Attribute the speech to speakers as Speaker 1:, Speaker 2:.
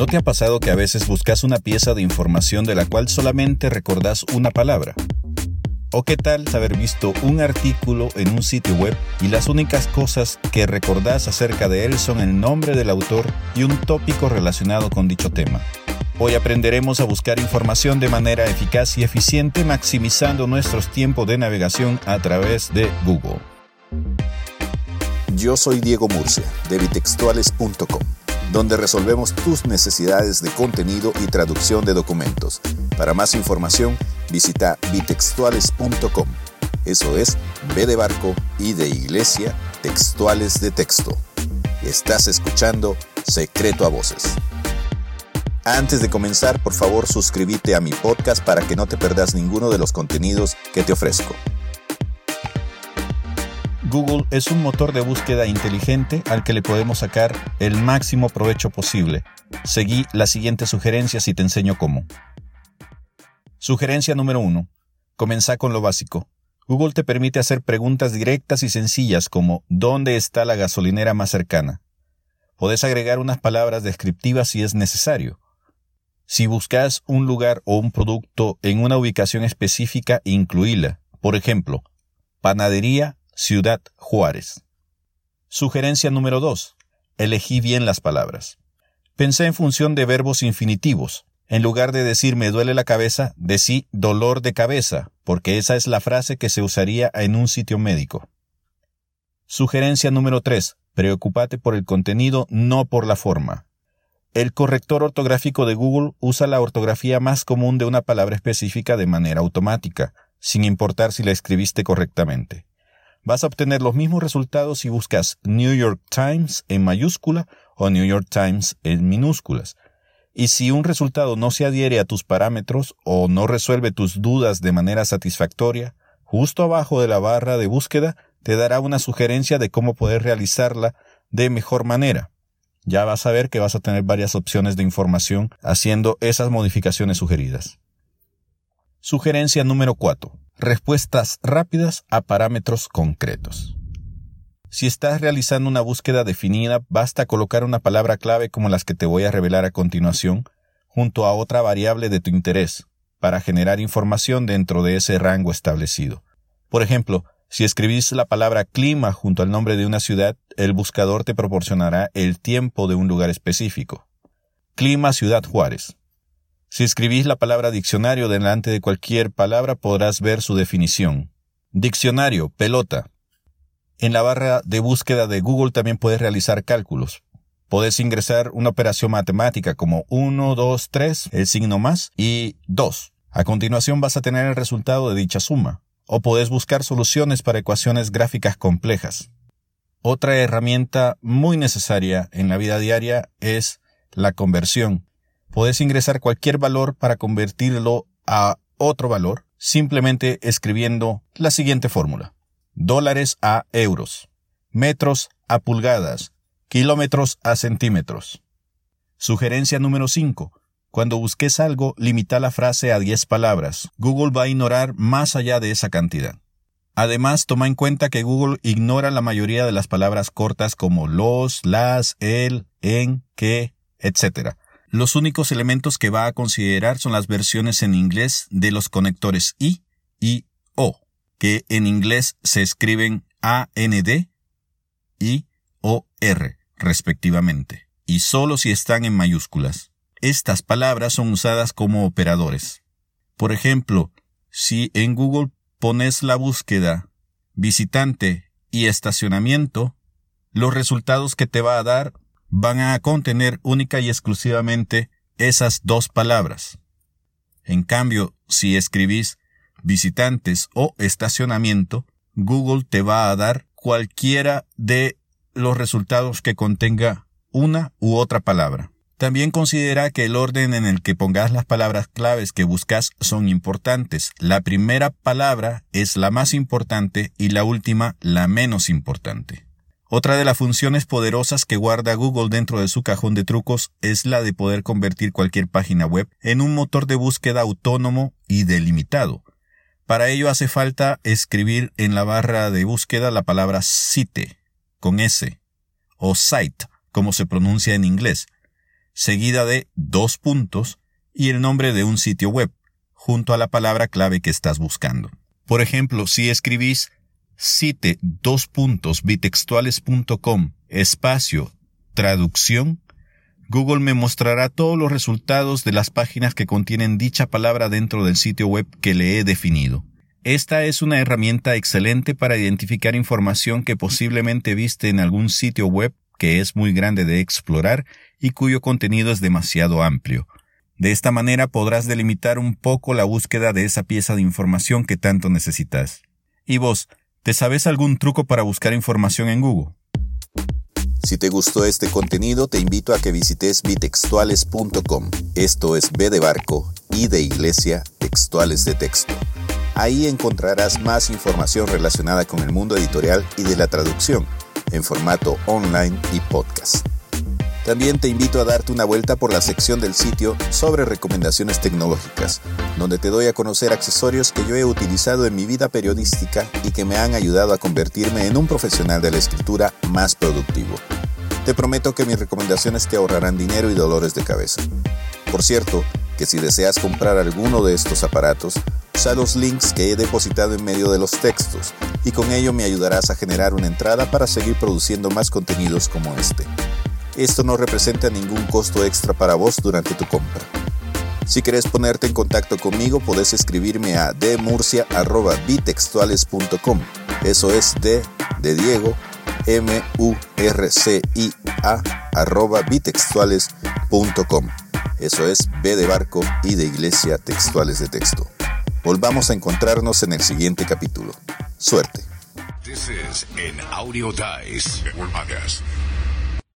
Speaker 1: ¿No te ha pasado que a veces buscas una pieza de información de la cual solamente recordás una palabra? ¿O qué tal haber visto un artículo en un sitio web y las únicas cosas que recordás acerca de él son el nombre del autor y un tópico relacionado con dicho tema? Hoy aprenderemos a buscar información de manera eficaz y eficiente maximizando nuestros tiempos de navegación a través de Google.
Speaker 2: Yo soy Diego Murcia, de bitextuales.com donde resolvemos tus necesidades de contenido y traducción de documentos. Para más información, visita bitextuales.com. Eso es B de barco y de iglesia, textuales de texto. Estás escuchando Secreto a Voces. Antes de comenzar, por favor suscríbete a mi podcast para que no te perdas ninguno de los contenidos que te ofrezco.
Speaker 1: Google es un motor de búsqueda inteligente al que le podemos sacar el máximo provecho posible. Seguí las siguientes sugerencias y te enseño cómo. Sugerencia número 1. Comenzá con lo básico. Google te permite hacer preguntas directas y sencillas como ¿dónde está la gasolinera más cercana? Podés agregar unas palabras descriptivas si es necesario. Si buscas un lugar o un producto en una ubicación específica, incluíla. Por ejemplo, panadería Ciudad Juárez. Sugerencia número 2. Elegí bien las palabras. Pensé en función de verbos infinitivos. En lugar de decir me duele la cabeza, decí dolor de cabeza, porque esa es la frase que se usaría en un sitio médico. Sugerencia número 3. Preocúpate por el contenido, no por la forma. El corrector ortográfico de Google usa la ortografía más común de una palabra específica de manera automática, sin importar si la escribiste correctamente vas a obtener los mismos resultados si buscas New York Times en mayúscula o New York Times en minúsculas. Y si un resultado no se adhiere a tus parámetros o no resuelve tus dudas de manera satisfactoria, justo abajo de la barra de búsqueda te dará una sugerencia de cómo poder realizarla de mejor manera. Ya vas a ver que vas a tener varias opciones de información haciendo esas modificaciones sugeridas. Sugerencia número 4 respuestas rápidas a parámetros concretos. Si estás realizando una búsqueda definida, basta colocar una palabra clave como las que te voy a revelar a continuación, junto a otra variable de tu interés, para generar información dentro de ese rango establecido. Por ejemplo, si escribís la palabra clima junto al nombre de una ciudad, el buscador te proporcionará el tiempo de un lugar específico. Clima Ciudad Juárez. Si escribís la palabra diccionario delante de cualquier palabra podrás ver su definición. Diccionario, pelota. En la barra de búsqueda de Google también puedes realizar cálculos. Podés ingresar una operación matemática como 1, 2, 3, el signo más y 2. A continuación vas a tener el resultado de dicha suma. O podés buscar soluciones para ecuaciones gráficas complejas. Otra herramienta muy necesaria en la vida diaria es la conversión Puedes ingresar cualquier valor para convertirlo a otro valor simplemente escribiendo la siguiente fórmula. Dólares a euros, metros a pulgadas, kilómetros a centímetros. Sugerencia número 5. Cuando busques algo, limita la frase a 10 palabras. Google va a ignorar más allá de esa cantidad. Además, toma en cuenta que Google ignora la mayoría de las palabras cortas como los, las, el, en, que, etc. Los únicos elementos que va a considerar son las versiones en inglés de los conectores I y O, que en inglés se escriben AND y OR, respectivamente, y solo si están en mayúsculas. Estas palabras son usadas como operadores. Por ejemplo, si en Google pones la búsqueda visitante y estacionamiento, los resultados que te va a dar van a contener única y exclusivamente esas dos palabras. En cambio, si escribís visitantes o estacionamiento, Google te va a dar cualquiera de los resultados que contenga una u otra palabra. También considera que el orden en el que pongas las palabras claves que buscas son importantes. La primera palabra es la más importante y la última la menos importante. Otra de las funciones poderosas que guarda Google dentro de su cajón de trucos es la de poder convertir cualquier página web en un motor de búsqueda autónomo y delimitado. Para ello hace falta escribir en la barra de búsqueda la palabra site con S o site como se pronuncia en inglés.
Speaker 3: seguida de dos puntos y el nombre de un sitio web, junto a la palabra clave que estás buscando. Por ejemplo, si escribís cite dos puntos espacio traducción, Google me mostrará todos los resultados de las páginas que contienen dicha palabra dentro del sitio web que le he definido. Esta es una herramienta excelente para identificar información que posiblemente viste en algún sitio web que es muy grande de explorar y cuyo contenido es demasiado amplio. De esta manera podrás delimitar un poco la búsqueda de esa pieza de información que tanto necesitas. ¿Y vos, te sabes algún truco para buscar información en Google?
Speaker 1: Si te gustó este contenido, te invito a que visites bitextuales.com. Esto es B de barco y de iglesia, textuales de texto. Ahí encontrarás más información relacionada con el mundo editorial y de la traducción, en formato online y podcast. También te invito a darte una vuelta por la sección del sitio sobre recomendaciones tecnológicas, donde te doy a conocer accesorios que yo he utilizado en mi vida periodística y que me han ayudado a convertirme en un profesional de la escritura más productivo. Te prometo que mis recomendaciones te ahorrarán dinero y dolores de cabeza. Por cierto, que si deseas comprar alguno de estos aparatos, usa los links que he depositado en medio de los textos y con ello me ayudarás a generar una entrada para seguir produciendo más contenidos como este. Esto no representa ningún costo extra para vos durante tu compra. Si querés ponerte en contacto conmigo, podés escribirme a dmurcia.bitextuales.com. Eso es D de Diego, M U R C I A arroba bitextuales.com. Eso es B de barco y de iglesia textuales de texto. Volvamos a encontrarnos en el siguiente capítulo. Suerte. This is an audio dice.